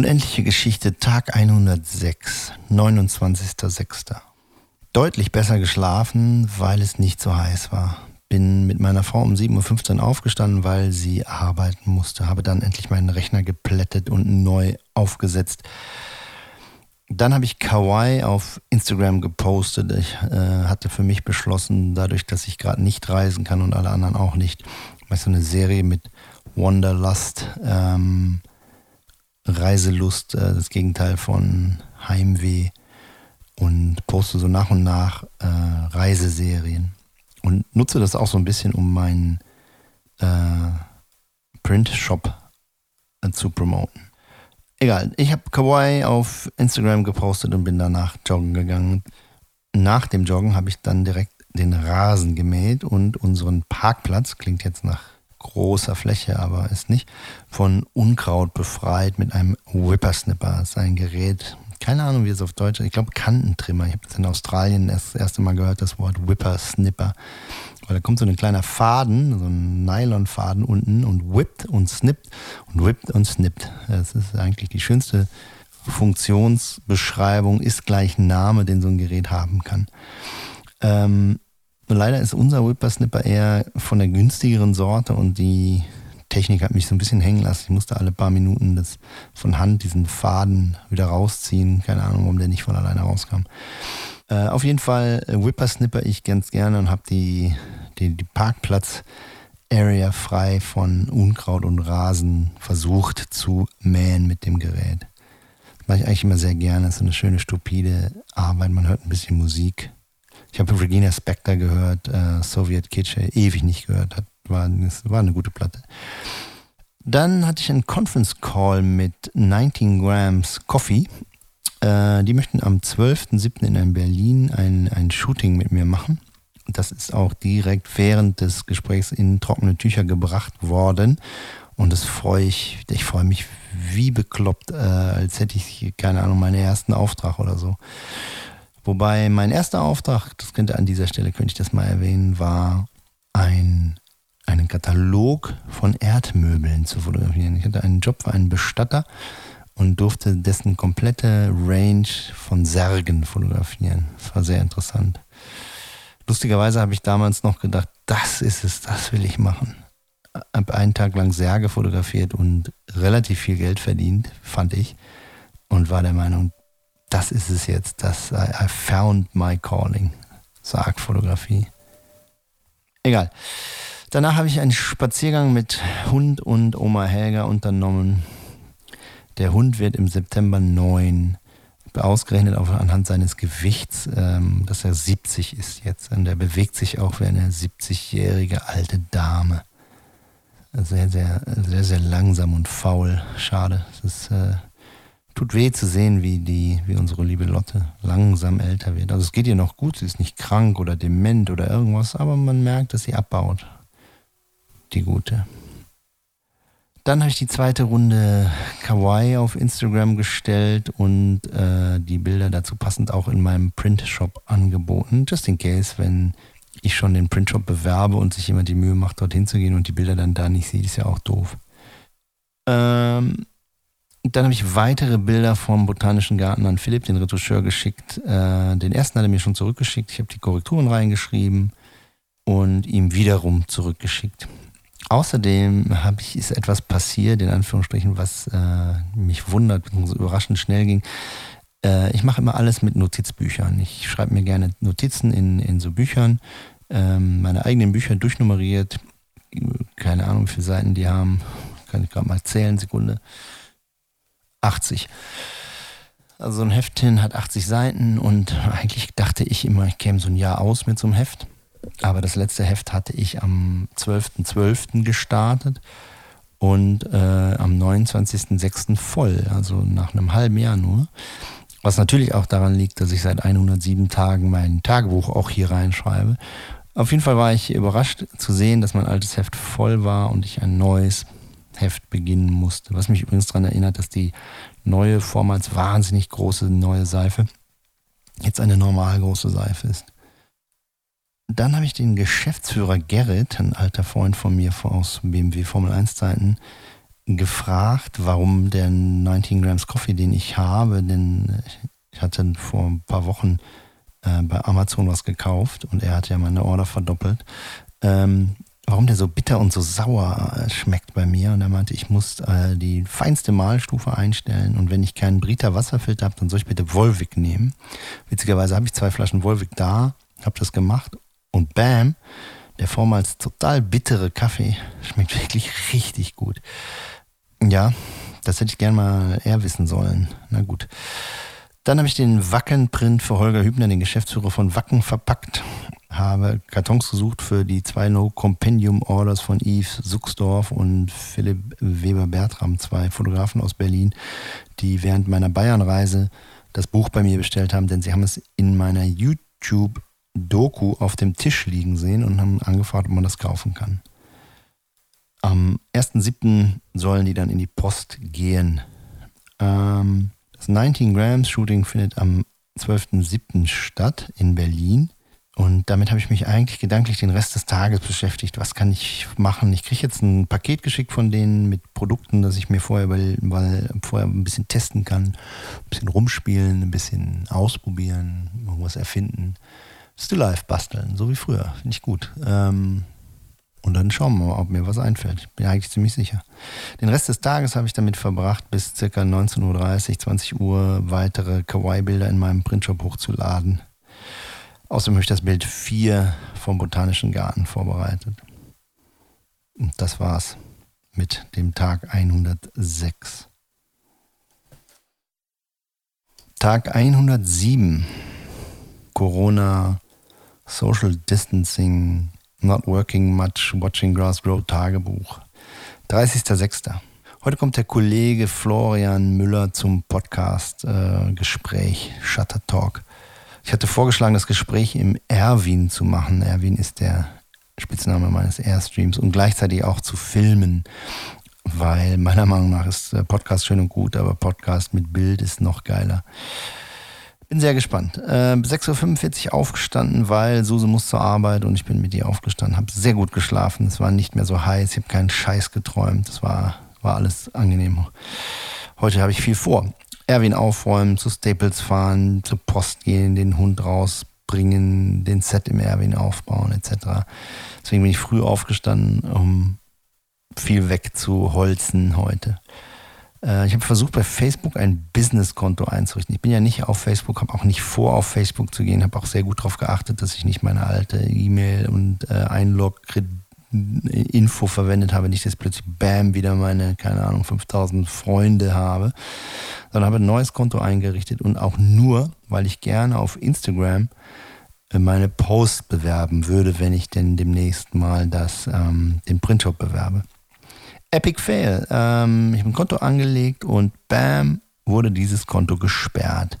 Unendliche Geschichte, Tag 106, 29.06. Deutlich besser geschlafen, weil es nicht so heiß war. Bin mit meiner Frau um 7.15 Uhr aufgestanden, weil sie arbeiten musste. Habe dann endlich meinen Rechner geplättet und neu aufgesetzt. Dann habe ich Kawaii auf Instagram gepostet. Ich äh, hatte für mich beschlossen, dadurch, dass ich gerade nicht reisen kann und alle anderen auch nicht, ich so eine Serie mit Wanderlust, ähm, Reiselust, äh, das Gegenteil von Heimweh und poste so nach und nach äh, Reiseserien und nutze das auch so ein bisschen, um meinen äh, Print-Shop äh, zu promoten. Egal, ich habe Kawaii auf Instagram gepostet und bin danach joggen gegangen. Nach dem Joggen habe ich dann direkt den Rasen gemäht und unseren Parkplatz, klingt jetzt nach großer Fläche, aber ist nicht, von Unkraut befreit mit einem Whippersnipper. Das ist ein Gerät, keine Ahnung, wie es auf Deutsch. Ich glaube, Kantentrimmer. Ich habe das in Australien das erste Mal gehört, das Wort Whippersnipper. Weil da kommt so ein kleiner Faden, so ein Nylonfaden unten und whippt und snippt und whippt und snippt. Das ist eigentlich die schönste Funktionsbeschreibung, ist gleich Name, den so ein Gerät haben kann. Ähm, leider ist unser Whippersnipper eher von der günstigeren Sorte und die Technik hat mich so ein bisschen hängen lassen. Ich musste alle paar Minuten das von Hand diesen Faden wieder rausziehen. Keine Ahnung, warum der nicht von alleine rauskam. Äh, auf jeden Fall äh, Whippersnipper ich ganz gerne und habe die, die, die Parkplatz-Area frei von Unkraut und Rasen versucht zu mähen mit dem Gerät. Das mache ich eigentlich immer sehr gerne. Das ist eine schöne, stupide Arbeit. Man hört ein bisschen Musik. Ich habe Regina Spector gehört, äh, Soviet Kitsch, ewig nicht gehört. Hat war, war eine gute Platte. Dann hatte ich einen Conference Call mit 19 Grams Coffee. Äh, die möchten am 12.07. in Berlin ein, ein Shooting mit mir machen. Das ist auch direkt während des Gesprächs in trockene Tücher gebracht worden. Und das freue ich, ich freue mich wie bekloppt, äh, als hätte ich, keine Ahnung, meinen ersten Auftrag oder so. Wobei mein erster Auftrag, das könnte an dieser Stelle, könnte ich das mal erwähnen, war ein einen Katalog von Erdmöbeln zu fotografieren. Ich hatte einen Job für einen Bestatter und durfte dessen komplette Range von Särgen fotografieren. Das war sehr interessant. Lustigerweise habe ich damals noch gedacht, das ist es, das will ich machen. Habe einen Tag lang Särge fotografiert und relativ viel Geld verdient, fand ich. Und war der Meinung, das ist es jetzt. Das, I, found my calling. Sargfotografie. Egal. Danach habe ich einen Spaziergang mit Hund und Oma Helga unternommen. Der Hund wird im September neun. Ausgerechnet auch anhand seines Gewichts, ähm, dass er 70 ist jetzt. Und er bewegt sich auch wie eine 70-jährige alte Dame. Sehr, sehr, sehr, sehr langsam und faul. Schade. Es ist, äh, tut weh zu sehen, wie, die, wie unsere liebe Lotte langsam älter wird. Also es geht ihr noch gut, sie ist nicht krank oder dement oder irgendwas, aber man merkt, dass sie abbaut die gute. Dann habe ich die zweite Runde Kawaii auf Instagram gestellt und äh, die Bilder dazu passend auch in meinem Printshop angeboten. Just in case, wenn ich schon den Printshop bewerbe und sich jemand die Mühe macht, dorthin zu gehen und die Bilder dann da nicht sieht, ist ja auch doof. Ähm, dann habe ich weitere Bilder vom Botanischen Garten an Philipp, den Retoucheur, geschickt. Äh, den ersten hat er mir schon zurückgeschickt. Ich habe die Korrekturen reingeschrieben und ihm wiederum zurückgeschickt. Außerdem habe ich, ist etwas passiert, in Anführungsstrichen, was äh, mich wundert, überraschend schnell ging. Äh, ich mache immer alles mit Notizbüchern. Ich schreibe mir gerne Notizen in, in so Büchern, ähm, meine eigenen Bücher durchnummeriert. Keine Ahnung, wie viele Seiten die haben. Kann ich gerade mal zählen, Sekunde. 80. Also ein Heftchen hat 80 Seiten und eigentlich dachte ich immer, ich käme so ein Jahr aus mit so einem Heft. Aber das letzte Heft hatte ich am 12.12. .12. gestartet und äh, am 29.06. voll, also nach einem halben Jahr nur. Was natürlich auch daran liegt, dass ich seit 107 Tagen mein Tagebuch auch hier reinschreibe. Auf jeden Fall war ich überrascht zu sehen, dass mein altes Heft voll war und ich ein neues Heft beginnen musste. Was mich übrigens daran erinnert, dass die neue, vormals wahnsinnig große neue Seife jetzt eine normal große Seife ist. Dann habe ich den Geschäftsführer Gerrit, ein alter Freund von mir aus BMW Formel 1 Zeiten, gefragt, warum der 19 Grams Coffee, den ich habe, denn ich hatte vor ein paar Wochen äh, bei Amazon was gekauft und er hat ja meine Order verdoppelt. Ähm, warum der so bitter und so sauer äh, schmeckt bei mir. Und er meinte, ich muss äh, die feinste Mahlstufe einstellen und wenn ich keinen Brita Wasserfilter habe, dann soll ich bitte Volvic nehmen. Witzigerweise habe ich zwei Flaschen Volvic da, habe das gemacht und bam, der vormals total bittere Kaffee schmeckt wirklich richtig gut. Ja, das hätte ich gerne mal eher wissen sollen. Na gut. Dann habe ich den Wacken-Print für Holger Hübner, den Geschäftsführer von Wacken, verpackt. Habe Kartons gesucht für die zwei No-Compendium-Orders von Yves Suxdorf und Philipp Weber-Bertram, zwei Fotografen aus Berlin, die während meiner Bayern-Reise das Buch bei mir bestellt haben, denn sie haben es in meiner YouTube-Doku auf dem Tisch liegen sehen und haben angefragt, ob man das kaufen kann. Am 1.7. sollen die dann in die Post gehen. Ähm, das 19 Grams Shooting findet am 12.07. statt in Berlin. Und damit habe ich mich eigentlich gedanklich den Rest des Tages beschäftigt. Was kann ich machen? Ich kriege jetzt ein Paket geschickt von denen mit Produkten, das ich mir vorher, weil, vorher ein bisschen testen kann, ein bisschen rumspielen, ein bisschen ausprobieren, irgendwas erfinden. Still Life basteln, so wie früher. Finde ich gut. Ähm, und dann schauen wir mal, ob mir was einfällt. Bin eigentlich ziemlich sicher. Den Rest des Tages habe ich damit verbracht, bis ca. 19.30 Uhr, 20 Uhr weitere Kawaii-Bilder in meinem Printshop hochzuladen. Außerdem habe ich das Bild 4 vom Botanischen Garten vorbereitet. Und das war's mit dem Tag 106. Tag 107. Corona, Social Distancing, Not Working Much, Watching Grass Grow Tagebuch. 30.06. Heute kommt der Kollege Florian Müller zum Podcast-Gespräch, äh, Shutter Talk. Ich hatte vorgeschlagen, das Gespräch im Erwin zu machen. Erwin ist der Spitzname meines Airstreams und gleichzeitig auch zu filmen, weil meiner Meinung nach ist Podcast schön und gut, aber Podcast mit Bild ist noch geiler. Bin sehr gespannt. Äh, 6.45 Uhr aufgestanden, weil Suse muss zur Arbeit und ich bin mit ihr aufgestanden. Habe sehr gut geschlafen. Es war nicht mehr so heiß. Ich habe keinen Scheiß geträumt. Es war, war alles angenehm. Heute habe ich viel vor. Erwin aufräumen, zu Staples fahren, zur Post gehen, den Hund rausbringen, den Set im Erwin aufbauen etc. Deswegen bin ich früh aufgestanden, um viel wegzuholzen heute. Äh, ich habe versucht, bei Facebook ein Business-Konto einzurichten. Ich bin ja nicht auf Facebook, habe auch nicht vor, auf Facebook zu gehen, habe auch sehr gut darauf geachtet, dass ich nicht meine alte E-Mail und äh, Einlog-Info verwendet habe, nicht, dass plötzlich Bam wieder meine, keine Ahnung, 5000 Freunde habe, sondern habe ein neues Konto eingerichtet und auch nur, weil ich gerne auf Instagram äh, meine Posts bewerben würde, wenn ich denn demnächst mal das, ähm, den Printshop bewerbe. Epic Fail. Ähm, ich habe ein Konto angelegt und bam, wurde dieses Konto gesperrt.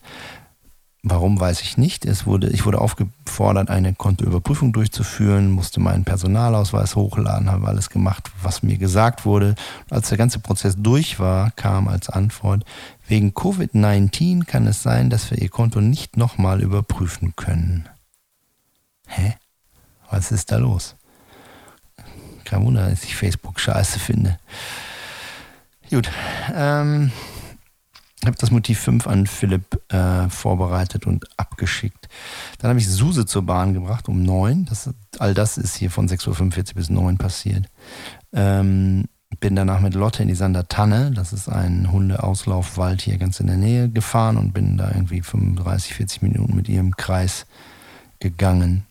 Warum weiß ich nicht. Es wurde, ich wurde aufgefordert, eine Kontoüberprüfung durchzuführen, musste meinen Personalausweis hochladen, habe alles gemacht, was mir gesagt wurde. Als der ganze Prozess durch war, kam als Antwort, wegen Covid-19 kann es sein, dass wir Ihr Konto nicht nochmal überprüfen können. Hä? Was ist da los? Kein Wunder, dass ich Facebook scheiße finde. Gut. Ähm, habe das Motiv 5 an Philipp äh, vorbereitet und abgeschickt. Dann habe ich Suse zur Bahn gebracht um 9. Das, all das ist hier von 6.45 Uhr bis 9 passiert. Ähm, bin danach mit Lotte in die Sander Tanne, das ist ein Hundeauslaufwald hier ganz in der Nähe, gefahren und bin da irgendwie 35, 40 Minuten mit ihr im Kreis gegangen.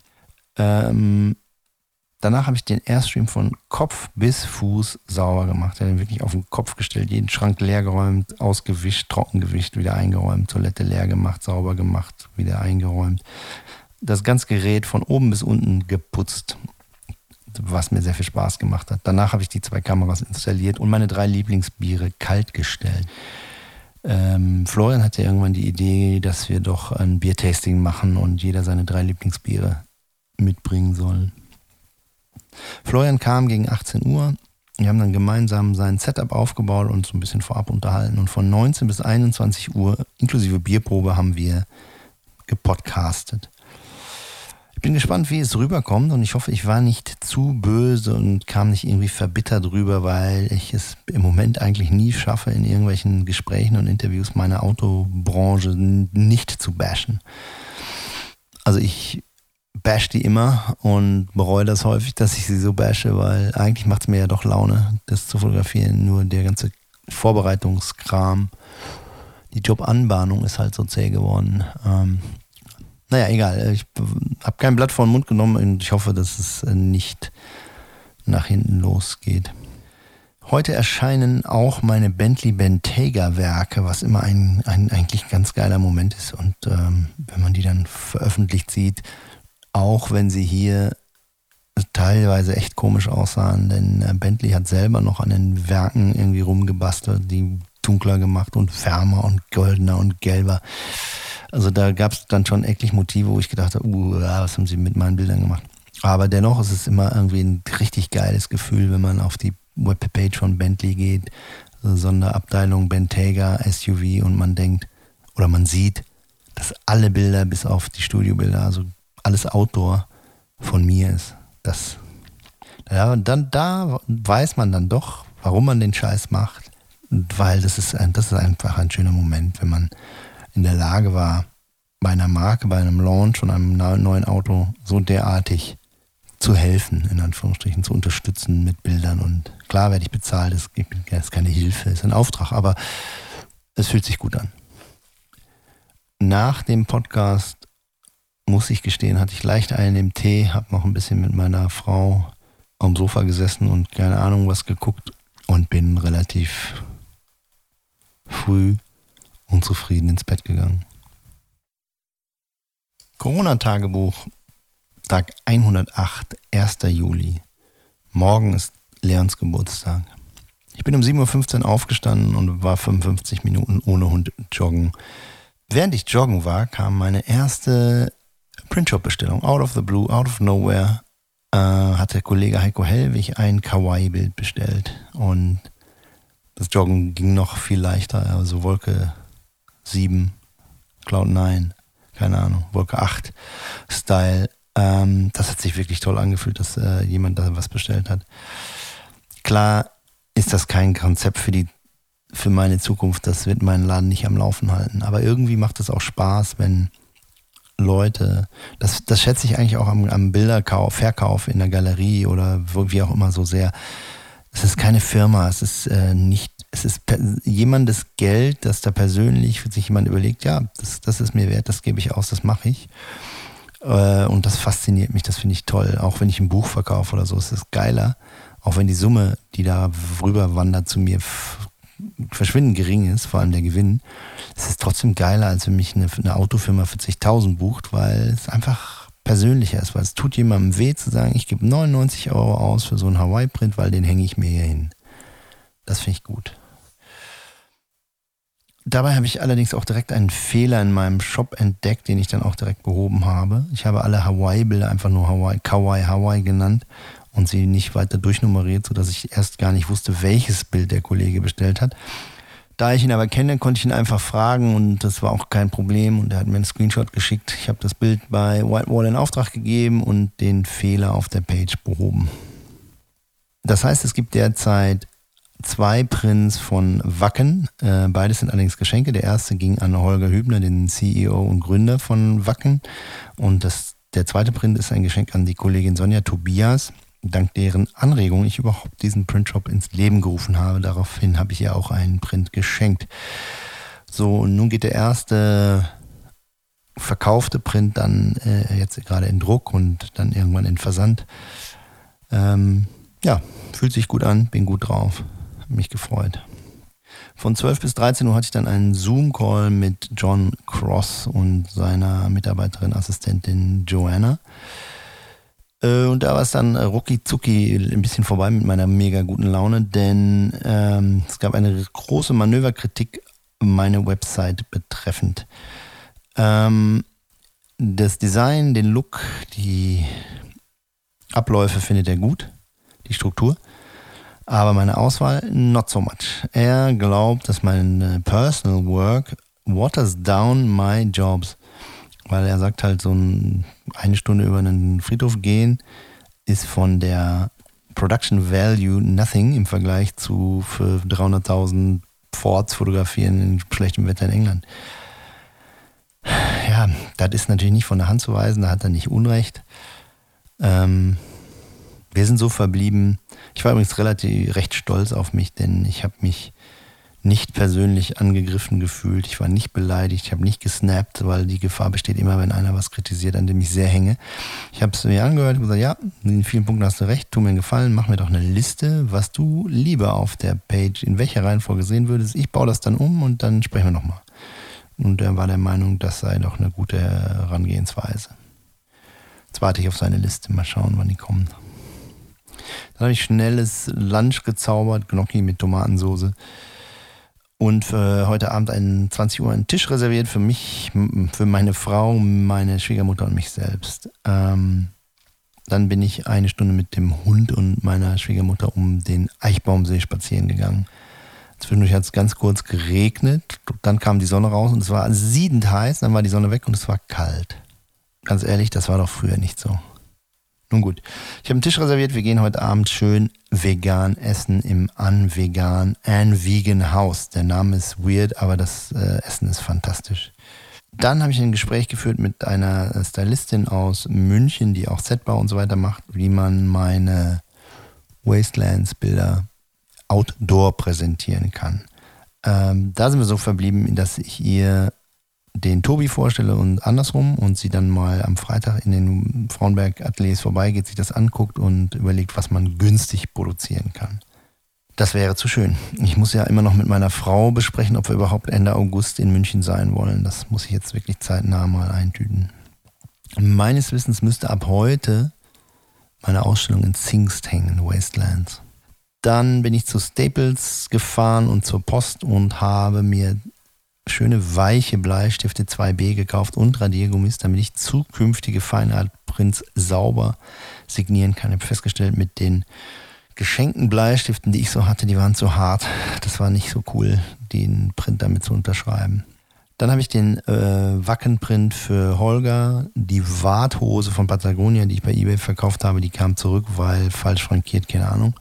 Ähm, Danach habe ich den Airstream von Kopf bis Fuß sauber gemacht. Ich habe den wirklich auf den Kopf gestellt, jeden Schrank leer geräumt, ausgewischt, Trockengewicht wieder eingeräumt, Toilette leer gemacht, sauber gemacht, wieder eingeräumt. Das ganze Gerät von oben bis unten geputzt, was mir sehr viel Spaß gemacht hat. Danach habe ich die zwei Kameras installiert und meine drei Lieblingsbiere kalt gestellt. Ähm, Florian hatte irgendwann die Idee, dass wir doch ein Biertasting machen und jeder seine drei Lieblingsbiere mitbringen soll. Florian kam gegen 18 Uhr. Wir haben dann gemeinsam sein Setup aufgebaut und so ein bisschen vorab unterhalten. Und von 19 bis 21 Uhr, inklusive Bierprobe, haben wir gepodcastet. Ich bin gespannt, wie es rüberkommt und ich hoffe, ich war nicht zu böse und kam nicht irgendwie verbittert rüber, weil ich es im Moment eigentlich nie schaffe, in irgendwelchen Gesprächen und Interviews meine Autobranche nicht zu bashen. Also ich bash die immer und bereue das häufig, dass ich sie so bashe, weil eigentlich macht es mir ja doch Laune, das zu fotografieren. Nur der ganze Vorbereitungskram, die Jobanbahnung ist halt so zäh geworden. Ähm, naja, egal. Ich habe kein Blatt vor den Mund genommen und ich hoffe, dass es nicht nach hinten losgeht. Heute erscheinen auch meine Bentley Bentayga Werke, was immer ein, ein eigentlich ganz geiler Moment ist. Und ähm, wenn man die dann veröffentlicht sieht, auch wenn sie hier teilweise echt komisch aussahen, denn äh, Bentley hat selber noch an den Werken irgendwie rumgebastelt, die dunkler gemacht und wärmer und goldener und gelber. Also da gab es dann schon eklig Motive, wo ich gedacht habe, uh, was haben sie mit meinen Bildern gemacht. Aber dennoch ist es immer irgendwie ein richtig geiles Gefühl, wenn man auf die Webpage von Bentley geht, Sonderabteilung Bentayga SUV und man denkt oder man sieht, dass alle Bilder bis auf die Studiobilder, also alles Outdoor von mir ist. Das, ja, und dann da weiß man dann doch, warum man den Scheiß macht, weil das ist, ein, das ist einfach ein schöner Moment, wenn man in der Lage war, bei einer Marke, bei einem Launch von einem neuen Auto so derartig zu helfen, in Anführungsstrichen, zu unterstützen mit Bildern. Und klar werde ich bezahlt, das ist keine Hilfe, ist ein Auftrag, aber es fühlt sich gut an. Nach dem Podcast, muss ich gestehen, hatte ich leicht einen im Tee, habe noch ein bisschen mit meiner Frau am Sofa gesessen und keine Ahnung was geguckt und bin relativ früh unzufrieden ins Bett gegangen. Corona-Tagebuch, Tag 108, 1. Juli. Morgen ist Leons Geburtstag. Ich bin um 7.15 Uhr aufgestanden und war 55 Minuten ohne Hund joggen. Während ich joggen war, kam meine erste Printshop-Bestellung. Out of the blue, out of nowhere, äh, hat der Kollege Heiko Hellwig ein Kawaii-Bild bestellt. Und das Joggen ging noch viel leichter. Also Wolke 7, Cloud 9, keine Ahnung, Wolke 8 Style. Ähm, das hat sich wirklich toll angefühlt, dass äh, jemand da was bestellt hat. Klar ist das kein Konzept für die für meine Zukunft, das wird meinen Laden nicht am Laufen halten. Aber irgendwie macht es auch Spaß, wenn Leute, das, das schätze ich eigentlich auch am, am Bilderkauf, Verkauf in der Galerie oder wie auch immer so sehr. Es ist keine Firma, es ist äh, nicht es ist jemandes Geld, das da persönlich sich jemand überlegt, ja, das, das ist mir wert, das gebe ich aus, das mache ich. Äh, und das fasziniert mich, das finde ich toll. Auch wenn ich ein Buch verkaufe oder so, ist es geiler. Auch wenn die Summe, die da rüber wandert zu mir, verschwindend gering ist, vor allem der Gewinn, es ist trotzdem geiler, als wenn mich eine, eine Autofirma 40.000 bucht, weil es einfach persönlicher ist, weil es tut jemandem weh zu sagen, ich gebe 99 Euro aus für so einen Hawaii-Print, weil den hänge ich mir hier hin. Das finde ich gut. Dabei habe ich allerdings auch direkt einen Fehler in meinem Shop entdeckt, den ich dann auch direkt behoben habe. Ich habe alle Hawaii-Bilder einfach nur Hawaii, Kawaii Hawaii genannt und sie nicht weiter durchnummeriert, sodass ich erst gar nicht wusste, welches Bild der Kollege bestellt hat. Da ich ihn aber kenne, konnte ich ihn einfach fragen und das war auch kein Problem und er hat mir einen Screenshot geschickt. Ich habe das Bild bei Whitewall in Auftrag gegeben und den Fehler auf der Page behoben. Das heißt, es gibt derzeit zwei Prints von Wacken. Äh, beides sind allerdings Geschenke. Der erste ging an Holger Hübner, den CEO und Gründer von Wacken. Und das, der zweite Print ist ein Geschenk an die Kollegin Sonja Tobias, dank deren Anregung ich überhaupt diesen Printshop ins Leben gerufen habe. Daraufhin habe ich ihr auch einen Print geschenkt. So, und nun geht der erste verkaufte Print dann äh, jetzt gerade in Druck und dann irgendwann in Versand. Ähm, ja, fühlt sich gut an, bin gut drauf mich gefreut. Von 12 bis 13 Uhr hatte ich dann einen Zoom-Call mit John Cross und seiner Mitarbeiterin, Assistentin Joanna. Äh, und da war es dann rucki zucki ein bisschen vorbei mit meiner mega guten Laune, denn ähm, es gab eine große Manöverkritik meine Website betreffend. Ähm, das Design, den Look, die Abläufe findet er gut, die Struktur. Aber meine Auswahl, not so much. Er glaubt, dass mein äh, Personal Work waters down my jobs. Weil er sagt halt, so ein, eine Stunde über einen Friedhof gehen ist von der Production Value nothing im Vergleich zu für 300.000 Forts fotografieren in schlechtem Wetter in England. Ja, das ist natürlich nicht von der Hand zu weisen, da hat er nicht Unrecht. Ähm, wir sind so verblieben. Ich war übrigens relativ recht stolz auf mich, denn ich habe mich nicht persönlich angegriffen gefühlt. Ich war nicht beleidigt, ich habe nicht gesnappt, weil die Gefahr besteht immer, wenn einer was kritisiert, an dem ich sehr hänge. Ich habe es mir angehört und gesagt, ja, in vielen Punkten hast du recht, tu mir einen Gefallen, mach mir doch eine Liste, was du lieber auf der Page in welcher Reihenfolge sehen würdest. Ich baue das dann um und dann sprechen wir nochmal. Und er war der Meinung, das sei doch eine gute Herangehensweise. Jetzt warte ich auf seine Liste, mal schauen, wann die kommen. Dann habe ich schnelles Lunch gezaubert, Gnocchi mit Tomatensauce und für heute Abend einen 20 Uhr einen Tisch reserviert für mich, für meine Frau, meine Schwiegermutter und mich selbst. Ähm, dann bin ich eine Stunde mit dem Hund und meiner Schwiegermutter um den Eichbaumsee spazieren gegangen. Zwischendurch hat es ganz kurz geregnet, dann kam die Sonne raus und es war siedend heiß, dann war die Sonne weg und es war kalt. Ganz ehrlich, das war doch früher nicht so. Nun gut, ich habe einen Tisch reserviert. Wir gehen heute Abend schön vegan essen im Unvegan An Vegan House. Der Name ist weird, aber das äh, Essen ist fantastisch. Dann habe ich ein Gespräch geführt mit einer Stylistin aus München, die auch Setbau und so weiter macht, wie man meine Wastelands-Bilder outdoor präsentieren kann. Ähm, da sind wir so verblieben, dass ich ihr den Tobi vorstelle und andersrum und sie dann mal am Freitag in den Frauenberg Ateliers vorbeigeht, sich das anguckt und überlegt, was man günstig produzieren kann. Das wäre zu schön. Ich muss ja immer noch mit meiner Frau besprechen, ob wir überhaupt Ende August in München sein wollen. Das muss ich jetzt wirklich zeitnah mal eintüten. Meines Wissens müsste ab heute meine Ausstellung in Zingst hängen, Wastelands. Dann bin ich zu Staples gefahren und zur Post und habe mir schöne weiche Bleistifte 2B gekauft und Radiergummis, damit ich zukünftige Feinart-Prints sauber signieren kann. Ich habe festgestellt, mit den geschenkten Bleistiften, die ich so hatte, die waren zu hart. Das war nicht so cool, den Print damit zu unterschreiben. Dann habe ich den äh, Wackenprint für Holger, die Warthose von Patagonia, die ich bei eBay verkauft habe, die kam zurück, weil falsch frankiert, keine Ahnung.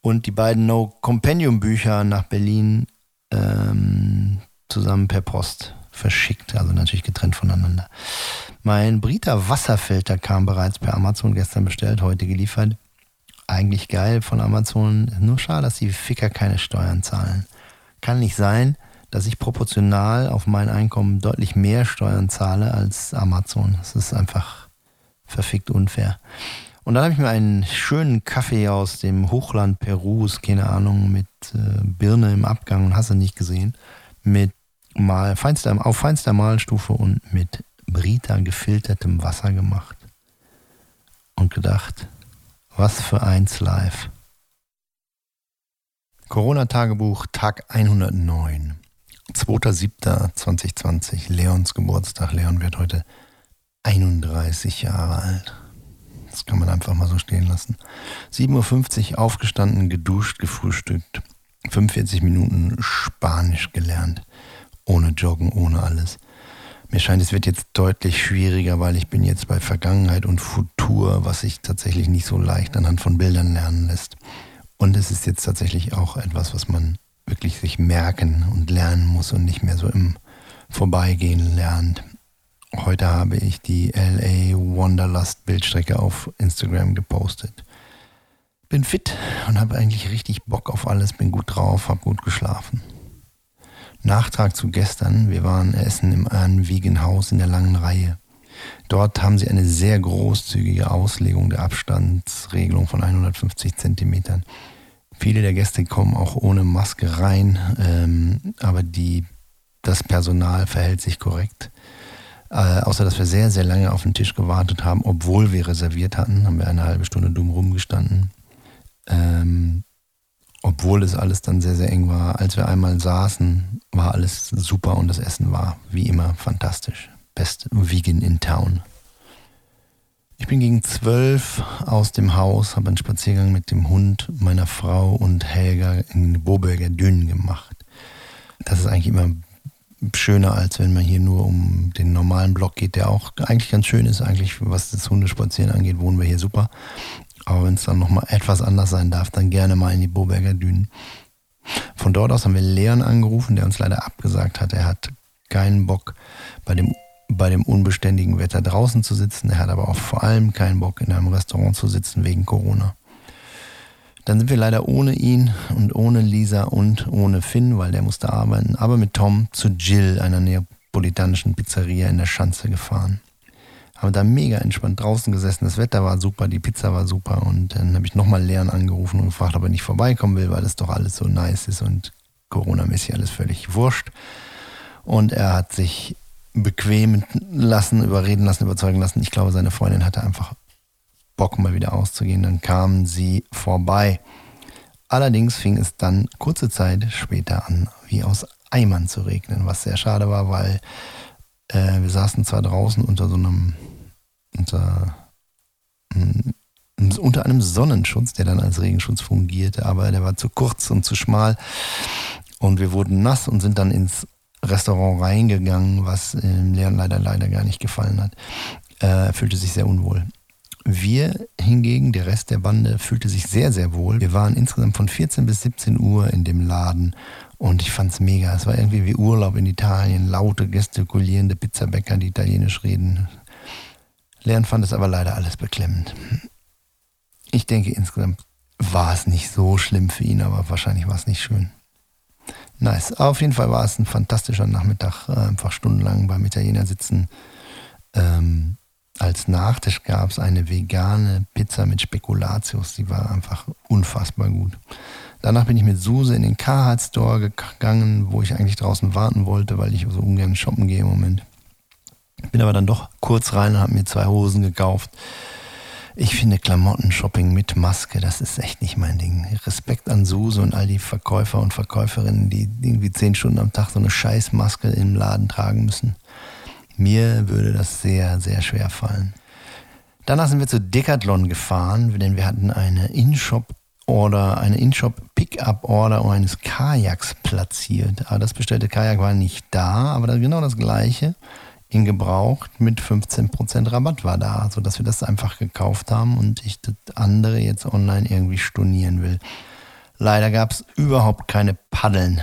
Und die beiden No Companion Bücher nach Berlin, ähm, zusammen per Post verschickt, also natürlich getrennt voneinander. Mein Brita Wasserfilter kam bereits per Amazon gestern bestellt, heute geliefert. Eigentlich geil von Amazon. Nur schade, dass die Ficker keine Steuern zahlen. Kann nicht sein, dass ich proportional auf mein Einkommen deutlich mehr Steuern zahle als Amazon. Das ist einfach verfickt unfair. Und dann habe ich mir einen schönen Kaffee aus dem Hochland Perus, keine Ahnung, mit äh, Birne im Abgang und hast du nicht gesehen, mit mal feinster, auf feinster Mahlstufe und mit Brita gefiltertem Wasser gemacht. Und gedacht, was für eins live. Corona-Tagebuch, Tag 109. 2.7.2020, Leons Geburtstag. Leon wird heute 31 Jahre alt. Das kann man einfach mal so stehen lassen. 7.50 Uhr aufgestanden, geduscht, gefrühstückt. 45 Minuten Spanisch gelernt ohne Joggen, ohne alles. Mir scheint, es wird jetzt deutlich schwieriger, weil ich bin jetzt bei Vergangenheit und Futur, was sich tatsächlich nicht so leicht anhand von Bildern lernen lässt. Und es ist jetzt tatsächlich auch etwas, was man wirklich sich merken und lernen muss und nicht mehr so im Vorbeigehen lernt. Heute habe ich die LA Wanderlust Bildstrecke auf Instagram gepostet. Bin fit und habe eigentlich richtig Bock auf alles, bin gut drauf, habe gut geschlafen. Nachtrag zu gestern. Wir waren essen im Anwiegenhaus in der langen Reihe. Dort haben sie eine sehr großzügige Auslegung der Abstandsregelung von 150 Zentimetern. Viele der Gäste kommen auch ohne Maske rein, ähm, aber die, das Personal verhält sich korrekt. Äh, außer dass wir sehr, sehr lange auf den Tisch gewartet haben, obwohl wir reserviert hatten, haben wir eine halbe Stunde dumm rumgestanden. Ähm, obwohl es alles dann sehr, sehr eng war. Als wir einmal saßen, war alles super und das Essen war wie immer fantastisch. Best Vegan in Town. Ich bin gegen zwölf aus dem Haus, habe einen Spaziergang mit dem Hund, meiner Frau und Helga in Boberger Dünen gemacht. Das ist eigentlich immer schöner, als wenn man hier nur um den normalen Block geht, der auch eigentlich ganz schön ist. Eigentlich, was das Hundespazieren angeht, wohnen wir hier super. Aber wenn es dann nochmal etwas anders sein darf, dann gerne mal in die Boberger Dünen. Von dort aus haben wir Leon angerufen, der uns leider abgesagt hat. Er hat keinen Bock, bei dem, bei dem unbeständigen Wetter draußen zu sitzen. Er hat aber auch vor allem keinen Bock, in einem Restaurant zu sitzen wegen Corona. Dann sind wir leider ohne ihn und ohne Lisa und ohne Finn, weil der musste arbeiten, aber mit Tom zu Jill, einer neapolitanischen Pizzeria in der Schanze gefahren. Haben da mega entspannt draußen gesessen, das Wetter war super, die Pizza war super und dann habe ich nochmal Leon angerufen und gefragt, ob er nicht vorbeikommen will, weil das doch alles so nice ist und Corona-mäßig alles völlig wurscht. Und er hat sich bequemen lassen, überreden lassen, überzeugen lassen. Ich glaube, seine Freundin hatte einfach Bock, mal wieder auszugehen. Dann kamen sie vorbei. Allerdings fing es dann kurze Zeit später an, wie aus Eimern zu regnen, was sehr schade war, weil äh, wir saßen zwar draußen unter so einem, unter, mm, unter einem Sonnenschutz, der dann als Regenschutz fungierte, aber der war zu kurz und zu schmal und wir wurden nass und sind dann ins Restaurant reingegangen, was dem Leon leider leider gar nicht gefallen hat. Äh, er fühlte sich sehr unwohl. Wir hingegen, der Rest der Bande, fühlte sich sehr, sehr wohl. Wir waren insgesamt von 14 bis 17 Uhr in dem Laden und ich fand es mega. Es war irgendwie wie Urlaub in Italien, laute, gestikulierende Pizzabäcker, die italienisch reden. Leon fand es aber leider alles beklemmend. Ich denke, insgesamt war es nicht so schlimm für ihn, aber wahrscheinlich war es nicht schön. Nice. Auf jeden Fall war es ein fantastischer Nachmittag, äh, einfach stundenlang beim Italiener sitzen. Ähm, als Nachtisch gab es eine vegane Pizza mit Spekulatius. Die war einfach unfassbar gut. Danach bin ich mit Suse in den Carhartt Store gegangen, wo ich eigentlich draußen warten wollte, weil ich so ungern shoppen gehe im Moment. Bin aber dann doch kurz rein und habe mir zwei Hosen gekauft. Ich finde Klamotten-Shopping mit Maske, das ist echt nicht mein Ding. Respekt an Suse und all die Verkäufer und Verkäuferinnen, die irgendwie zehn Stunden am Tag so eine Scheißmaske im Laden tragen müssen. Mir würde das sehr, sehr schwer fallen. Danach sind wir zu Decathlon gefahren, denn wir hatten eine In-Shop-Order, eine In-Shop-Pickup-Order eines Kajaks platziert. Aber das bestellte Kajak war nicht da, aber genau das gleiche in Gebrauch mit 15% Rabatt war da, sodass wir das einfach gekauft haben und ich das andere jetzt online irgendwie stornieren will. Leider gab es überhaupt keine Paddeln,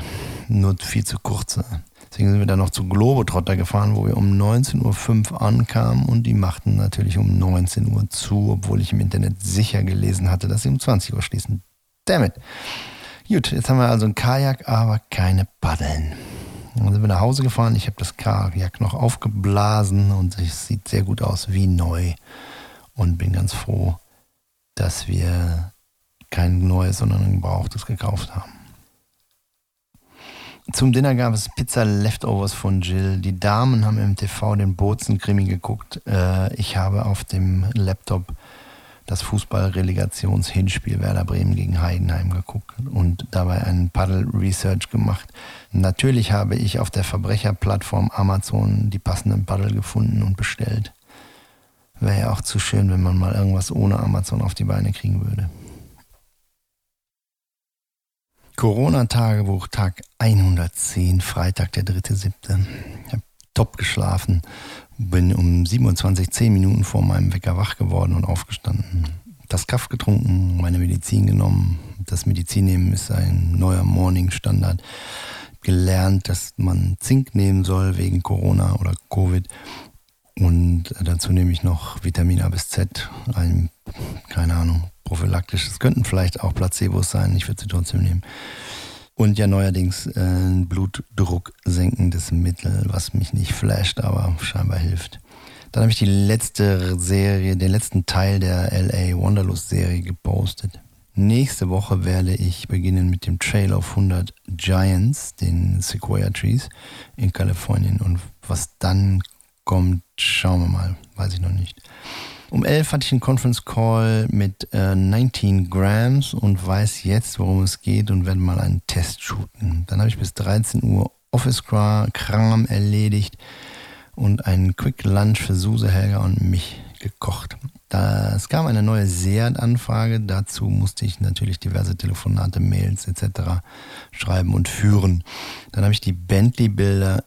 nur viel zu kurze. Deswegen sind wir dann noch zu Globetrotter gefahren, wo wir um 19.05 Uhr ankamen und die machten natürlich um 19 Uhr zu, obwohl ich im Internet sicher gelesen hatte, dass sie um 20 Uhr schließen. Damit. Gut, jetzt haben wir also ein Kajak, aber keine Paddeln. Dann sind wir nach Hause gefahren. Ich habe das Kajak noch aufgeblasen und es sieht sehr gut aus wie neu. Und bin ganz froh, dass wir kein neues, sondern ein gebrauchtes gekauft haben. Zum Dinner gab es Pizza Leftovers von Jill. Die Damen haben im TV den Bozen-Krimi geguckt. Äh, ich habe auf dem Laptop das Fußball-Relegations-Hinspiel Werder Bremen gegen Heidenheim geguckt und dabei einen Paddle-Research gemacht. Natürlich habe ich auf der Verbrecherplattform Amazon die passenden Paddel gefunden und bestellt. Wäre ja auch zu schön, wenn man mal irgendwas ohne Amazon auf die Beine kriegen würde. Corona-Tagebuch, Tag 110, Freitag, der 3.7. Ich habe top geschlafen, bin um 27, 10 Minuten vor meinem Wecker wach geworden und aufgestanden. Das Kaff getrunken, meine Medizin genommen. Das Medizin nehmen ist ein neuer Morning-Standard. Gelernt, dass man Zink nehmen soll wegen Corona oder Covid. Und dazu nehme ich noch Vitamin A bis Z, ein, keine Ahnung, prophylaktisch. Es könnten vielleicht auch Placebos sein, ich würde sie trotzdem nehmen. Und ja neuerdings äh, ein blutdrucksenkendes Mittel, was mich nicht flasht, aber scheinbar hilft. Dann habe ich die letzte Serie, den letzten Teil der LA Wanderlust Serie gepostet. Nächste Woche werde ich beginnen mit dem Trail of 100 Giants, den Sequoia Trees in Kalifornien. Und was dann kommt, schauen wir mal, weiß ich noch nicht. Um 11 hatte ich einen Conference Call mit äh, 19 Grams und weiß jetzt, worum es geht und werde mal einen Test shooten. Dann habe ich bis 13 Uhr Office-Kram erledigt und einen Quick Lunch für Suse, Helga und mich gekocht. Es kam eine neue Seat-Anfrage. Dazu musste ich natürlich diverse Telefonate, Mails etc. schreiben und führen. Dann habe ich die Bentley-Bilder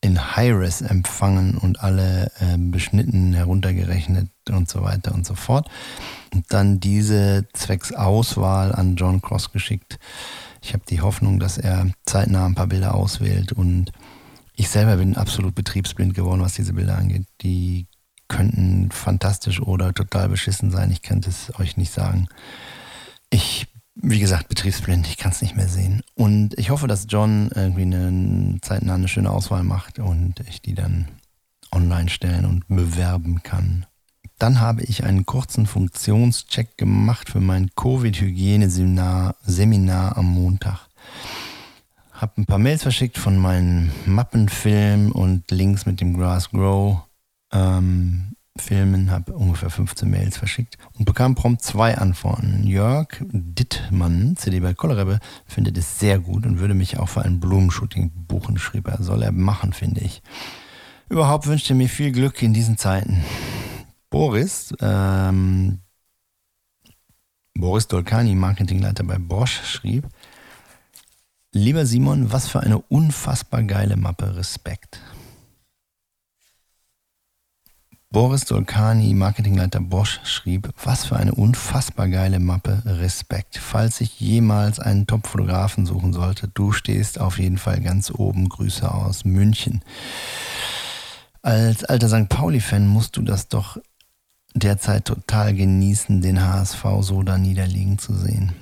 in High-Res empfangen und alle äh, beschnitten, heruntergerechnet und so weiter und so fort. Und dann diese zwecks Auswahl an John Cross geschickt. Ich habe die Hoffnung, dass er zeitnah ein paar Bilder auswählt und ich selber bin absolut betriebsblind geworden, was diese Bilder angeht. Die könnten fantastisch oder total beschissen sein. Ich könnte es euch nicht sagen. Ich, wie gesagt, betriebsblind, ich kann es nicht mehr sehen. Und ich hoffe, dass John irgendwie eine zeitnah eine schöne Auswahl macht und ich die dann online stellen und bewerben kann. Dann habe ich einen kurzen Funktionscheck gemacht für mein Covid-Hygiene-Seminar Seminar am Montag. Habe ein paar Mails verschickt von meinen Mappenfilm und Links mit dem Grass Grow ähm, Filmen, habe ungefähr 15 Mails verschickt und bekam prompt zwei Antworten. Jörg Dittmann, CD bei Kollerebe, findet es sehr gut und würde mich auch für ein Blumenshooting buchen, schrieb er. Soll er machen, finde ich. Überhaupt wünschte er mir viel Glück in diesen Zeiten. Boris, ähm, Boris Dolkani, Marketingleiter bei Bosch, schrieb, Lieber Simon, was für eine unfassbar geile Mappe, Respekt. Boris Dolkani, Marketingleiter Bosch, schrieb, was für eine unfassbar geile Mappe, Respekt. Falls ich jemals einen Top-Fotografen suchen sollte, du stehst auf jeden Fall ganz oben. Grüße aus München. Als alter St. Pauli-Fan musst du das doch derzeit total genießen, den HSV so da niederliegen zu sehen.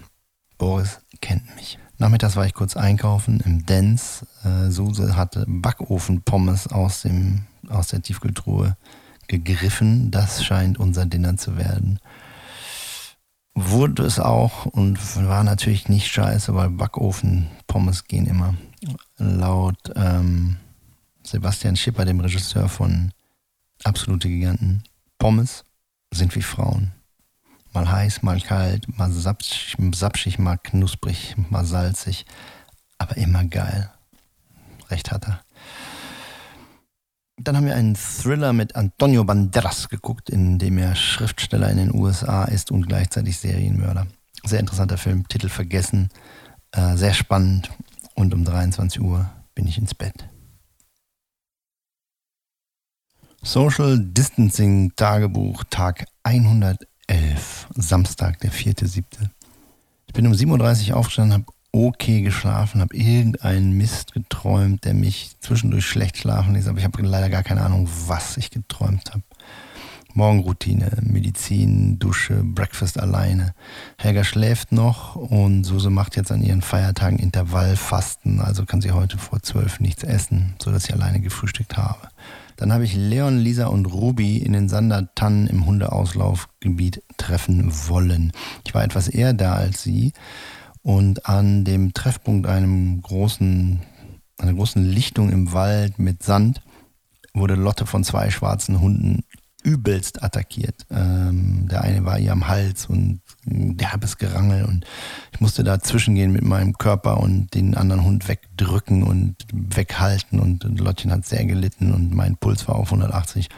Boris kennt mich. Nachmittags war ich kurz einkaufen im Dance. Äh, Suse hatte Backofenpommes aus, aus der Tiefkühltruhe gegriffen. Das scheint unser Dinner zu werden. Wurde es auch und war natürlich nicht scheiße, weil Backofen, Pommes gehen immer. Laut ähm, Sebastian Schipper, dem Regisseur von Absolute Giganten, Pommes sind wie Frauen. Mal heiß, mal kalt, mal sapschig, sapschig, mal knusprig, mal salzig, aber immer geil. Recht hat er. Dann haben wir einen Thriller mit Antonio Banderas geguckt, in dem er Schriftsteller in den USA ist und gleichzeitig Serienmörder. Sehr interessanter Film, Titel vergessen, äh, sehr spannend und um 23 Uhr bin ich ins Bett. Social Distancing Tagebuch Tag 111, Samstag, der 4.7. Ich bin um 7.30 Uhr aufgestanden, habe okay geschlafen, habe irgendeinen Mist geträumt, der mich zwischendurch schlecht schlafen ließ, aber ich habe leider gar keine Ahnung, was ich geträumt habe. Morgenroutine, Medizin, Dusche, Breakfast alleine. Helga schläft noch und Suse macht jetzt an ihren Feiertagen Intervallfasten, also kann sie heute vor zwölf nichts essen, sodass ich alleine gefrühstückt habe. Dann habe ich Leon, Lisa und Ruby in den Sandertannen im Hundeauslaufgebiet treffen wollen. Ich war etwas eher da als sie und an dem Treffpunkt einem großen, einer großen Lichtung im Wald mit Sand wurde Lotte von zwei schwarzen Hunden übelst attackiert. Ähm, der eine war ihr am Hals und derbes Gerangel und ich musste dazwischen gehen mit meinem Körper und den anderen Hund wegdrücken und weghalten und Lottchen hat sehr gelitten und mein Puls war auf 180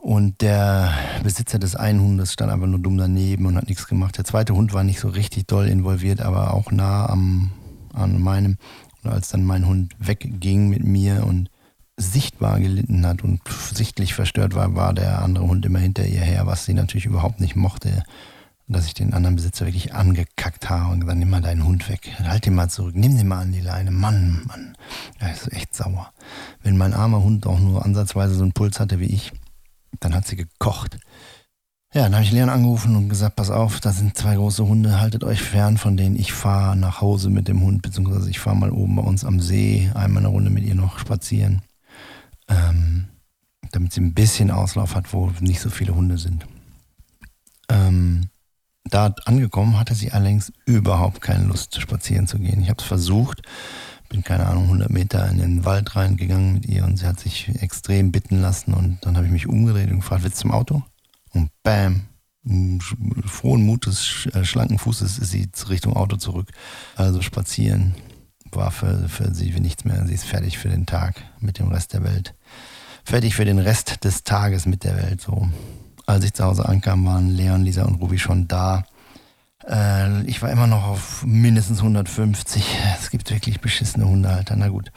und der Besitzer des einen Hundes stand einfach nur dumm daneben und hat nichts gemacht. Der zweite Hund war nicht so richtig doll involviert, aber auch nah am, an meinem. Und als dann mein Hund wegging mit mir und sichtbar gelitten hat und sichtlich verstört war, war der andere Hund immer hinter ihr her, was sie natürlich überhaupt nicht mochte. Dass ich den anderen Besitzer wirklich angekackt habe und gesagt, nimm mal deinen Hund weg, halt ihn mal zurück, nimm den mal an die Leine. Mann, Mann, das ist echt sauer. Wenn mein armer Hund auch nur ansatzweise so einen Puls hatte wie ich, dann hat sie gekocht. Ja, dann habe ich Leon angerufen und gesagt, pass auf, da sind zwei große Hunde, haltet euch fern von denen. Ich fahre nach Hause mit dem Hund, beziehungsweise ich fahre mal oben bei uns am See einmal eine Runde mit ihr noch spazieren, ähm, damit sie ein bisschen Auslauf hat, wo nicht so viele Hunde sind. Ähm, da angekommen hatte sie allerdings überhaupt keine Lust, spazieren zu gehen. Ich habe es versucht, bin keine Ahnung 100 Meter in den Wald reingegangen mit ihr und sie hat sich extrem bitten lassen und dann habe ich mich umgedreht und gefragt, willst du zum Auto? Und bam, frohen Mutes, äh, schlanken Fußes ist sie Richtung Auto zurück. Also spazieren war für, für sie nichts mehr. Sie ist fertig für den Tag mit dem Rest der Welt. Fertig für den Rest des Tages mit der Welt. So. Als ich zu Hause ankam, waren Leon, Lisa und Ruby schon da. Äh, ich war immer noch auf mindestens 150. Es gibt wirklich beschissene Hundehalter, na gut.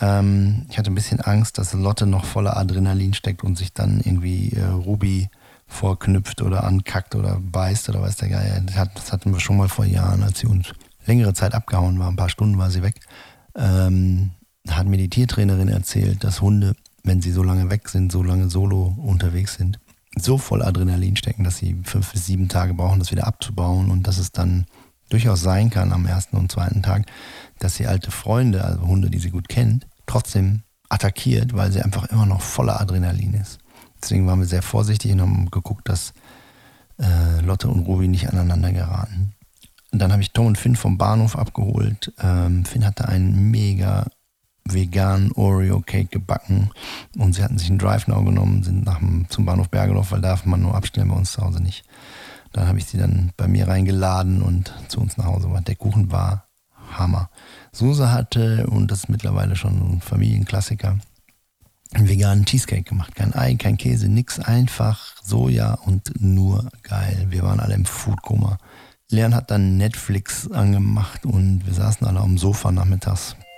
Ähm, ich hatte ein bisschen Angst, dass Lotte noch voller Adrenalin steckt und sich dann irgendwie äh, Ruby vorknüpft oder ankackt oder beißt oder weiß der Geier. Das, hat, das hatten wir schon mal vor Jahren, als sie uns längere Zeit abgehauen war. Ein paar Stunden war sie weg. Ähm, hat mir die Tiertrainerin erzählt, dass Hunde, wenn sie so lange weg sind, so lange solo unterwegs sind, so voll Adrenalin stecken, dass sie fünf bis sieben Tage brauchen, das wieder abzubauen und dass es dann durchaus sein kann am ersten und zweiten Tag, dass sie alte Freunde, also Hunde, die sie gut kennt, trotzdem attackiert, weil sie einfach immer noch voller Adrenalin ist. Deswegen waren wir sehr vorsichtig und haben geguckt, dass äh, Lotte und Ruby nicht aneinander geraten. Und dann habe ich Tom und Finn vom Bahnhof abgeholt. Ähm, Finn hatte einen mega veganen Oreo-Cake gebacken und sie hatten sich einen Drive Now genommen, sind nach dem, zum Bahnhof Bergedorf, weil darf man nur abstellen, bei uns zu Hause nicht. Dann habe ich sie dann bei mir reingeladen und zu uns nach Hause war. Der Kuchen war Hammer. Suse hatte, und das ist mittlerweile schon ein Familienklassiker, einen veganen Cheesecake gemacht. Kein Ei, kein Käse, nix, einfach Soja und nur geil. Wir waren alle im Foodkoma. Leon hat dann Netflix angemacht und wir saßen alle am Sofa nachmittags mit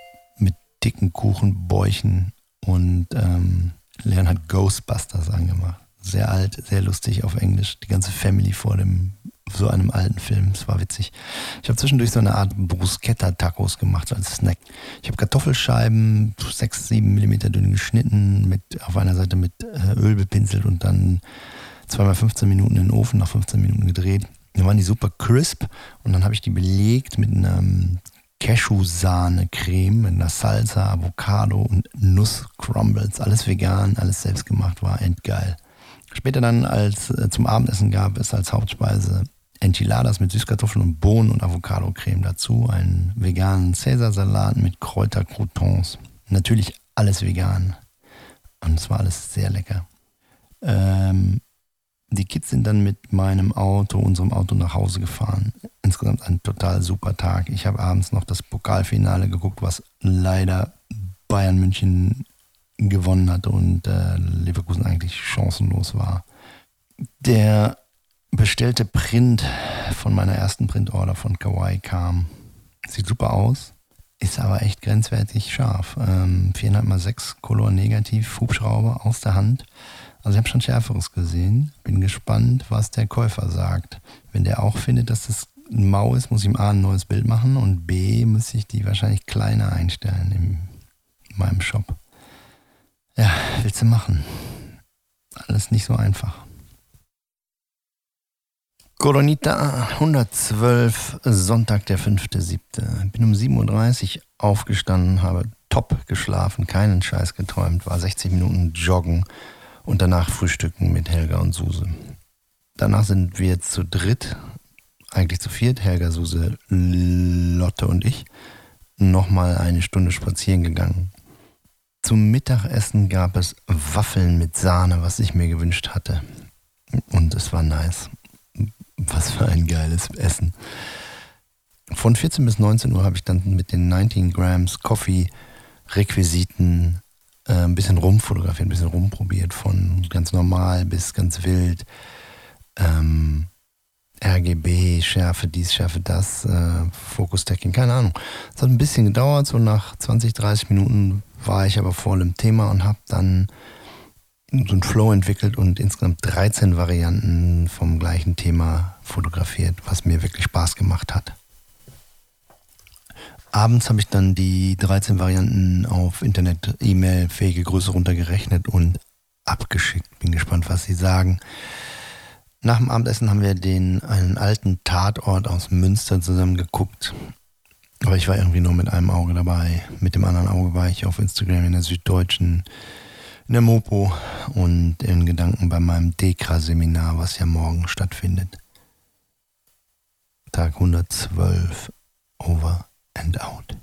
dicken Kuchenbäuchen und ähm, Leon hat Ghostbusters angemacht. Sehr alt, sehr lustig auf Englisch. Die ganze Family vor dem so einem alten Film. Es war witzig. Ich habe zwischendurch so eine Art Bruschetta-Tacos gemacht als Snack. Ich habe Kartoffelscheiben, 6, 7 Millimeter dünn geschnitten, mit auf einer Seite mit äh, Öl bepinselt und dann zweimal 15 Minuten in den Ofen, nach 15 Minuten gedreht. Dann waren die super crisp und dann habe ich die belegt mit einem Cashew-Sahne-Creme, mit einer Salsa, Avocado und Nuss-Crumbles. Alles vegan, alles selbst gemacht, war endgeil. Später dann als äh, zum Abendessen gab es als Hauptspeise Enchiladas mit Süßkartoffeln und Bohnen und Avocado-Creme dazu, einen veganen Cäsarsalat mit Kräutercroutons. Natürlich alles vegan. Und es war alles sehr lecker. Ähm, die Kids sind dann mit meinem Auto, unserem Auto nach Hause gefahren. Insgesamt ein total super Tag. Ich habe abends noch das Pokalfinale geguckt, was leider Bayern München gewonnen hat und äh, Leverkusen eigentlich chancenlos war. Der bestellte Print von meiner ersten Printorder von Kawaii kam. Sieht super aus, ist aber echt grenzwertig scharf. Ähm, 4,5x Color negativ, Hubschrauber aus der Hand. Also ich habe schon Schärferes gesehen. Bin gespannt, was der Käufer sagt. Wenn der auch findet, dass das ein Mau ist, muss ich ihm A ein neues Bild machen und B muss ich die wahrscheinlich kleiner einstellen in meinem Shop. Ja, willst du machen? Alles nicht so einfach. Coronita 112, Sonntag, der 5.7. Bin um 7.30 Uhr aufgestanden, habe top geschlafen, keinen Scheiß geträumt, war 60 Minuten joggen und danach frühstücken mit Helga und Suse. Danach sind wir zu dritt, eigentlich zu viert, Helga, Suse, Lotte und ich, nochmal eine Stunde spazieren gegangen. Zum Mittagessen gab es Waffeln mit Sahne, was ich mir gewünscht hatte. Und es war nice. Was für ein geiles Essen. Von 14 bis 19 Uhr habe ich dann mit den 19 Grams Coffee Requisiten äh, ein bisschen rumfotografiert, ein bisschen rumprobiert, von ganz normal bis ganz wild. Ähm, RGB, Schärfe dies, Schärfe das, äh, Focus-Stacking, keine Ahnung. Es hat ein bisschen gedauert, so nach 20, 30 Minuten war ich aber voll im Thema und habe dann so einen Flow entwickelt und insgesamt 13 Varianten vom gleichen Thema fotografiert, was mir wirklich Spaß gemacht hat. Abends habe ich dann die 13 Varianten auf Internet, E-Mail, fähige Größe runtergerechnet und abgeschickt. Bin gespannt, was sie sagen. Nach dem Abendessen haben wir den einen alten Tatort aus Münster zusammen geguckt. Aber ich war irgendwie nur mit einem Auge dabei. Mit dem anderen Auge war ich auf Instagram in der Süddeutschen, in der Mopo und in Gedanken bei meinem Dekra-Seminar, was ja morgen stattfindet. Tag 112. Over and out.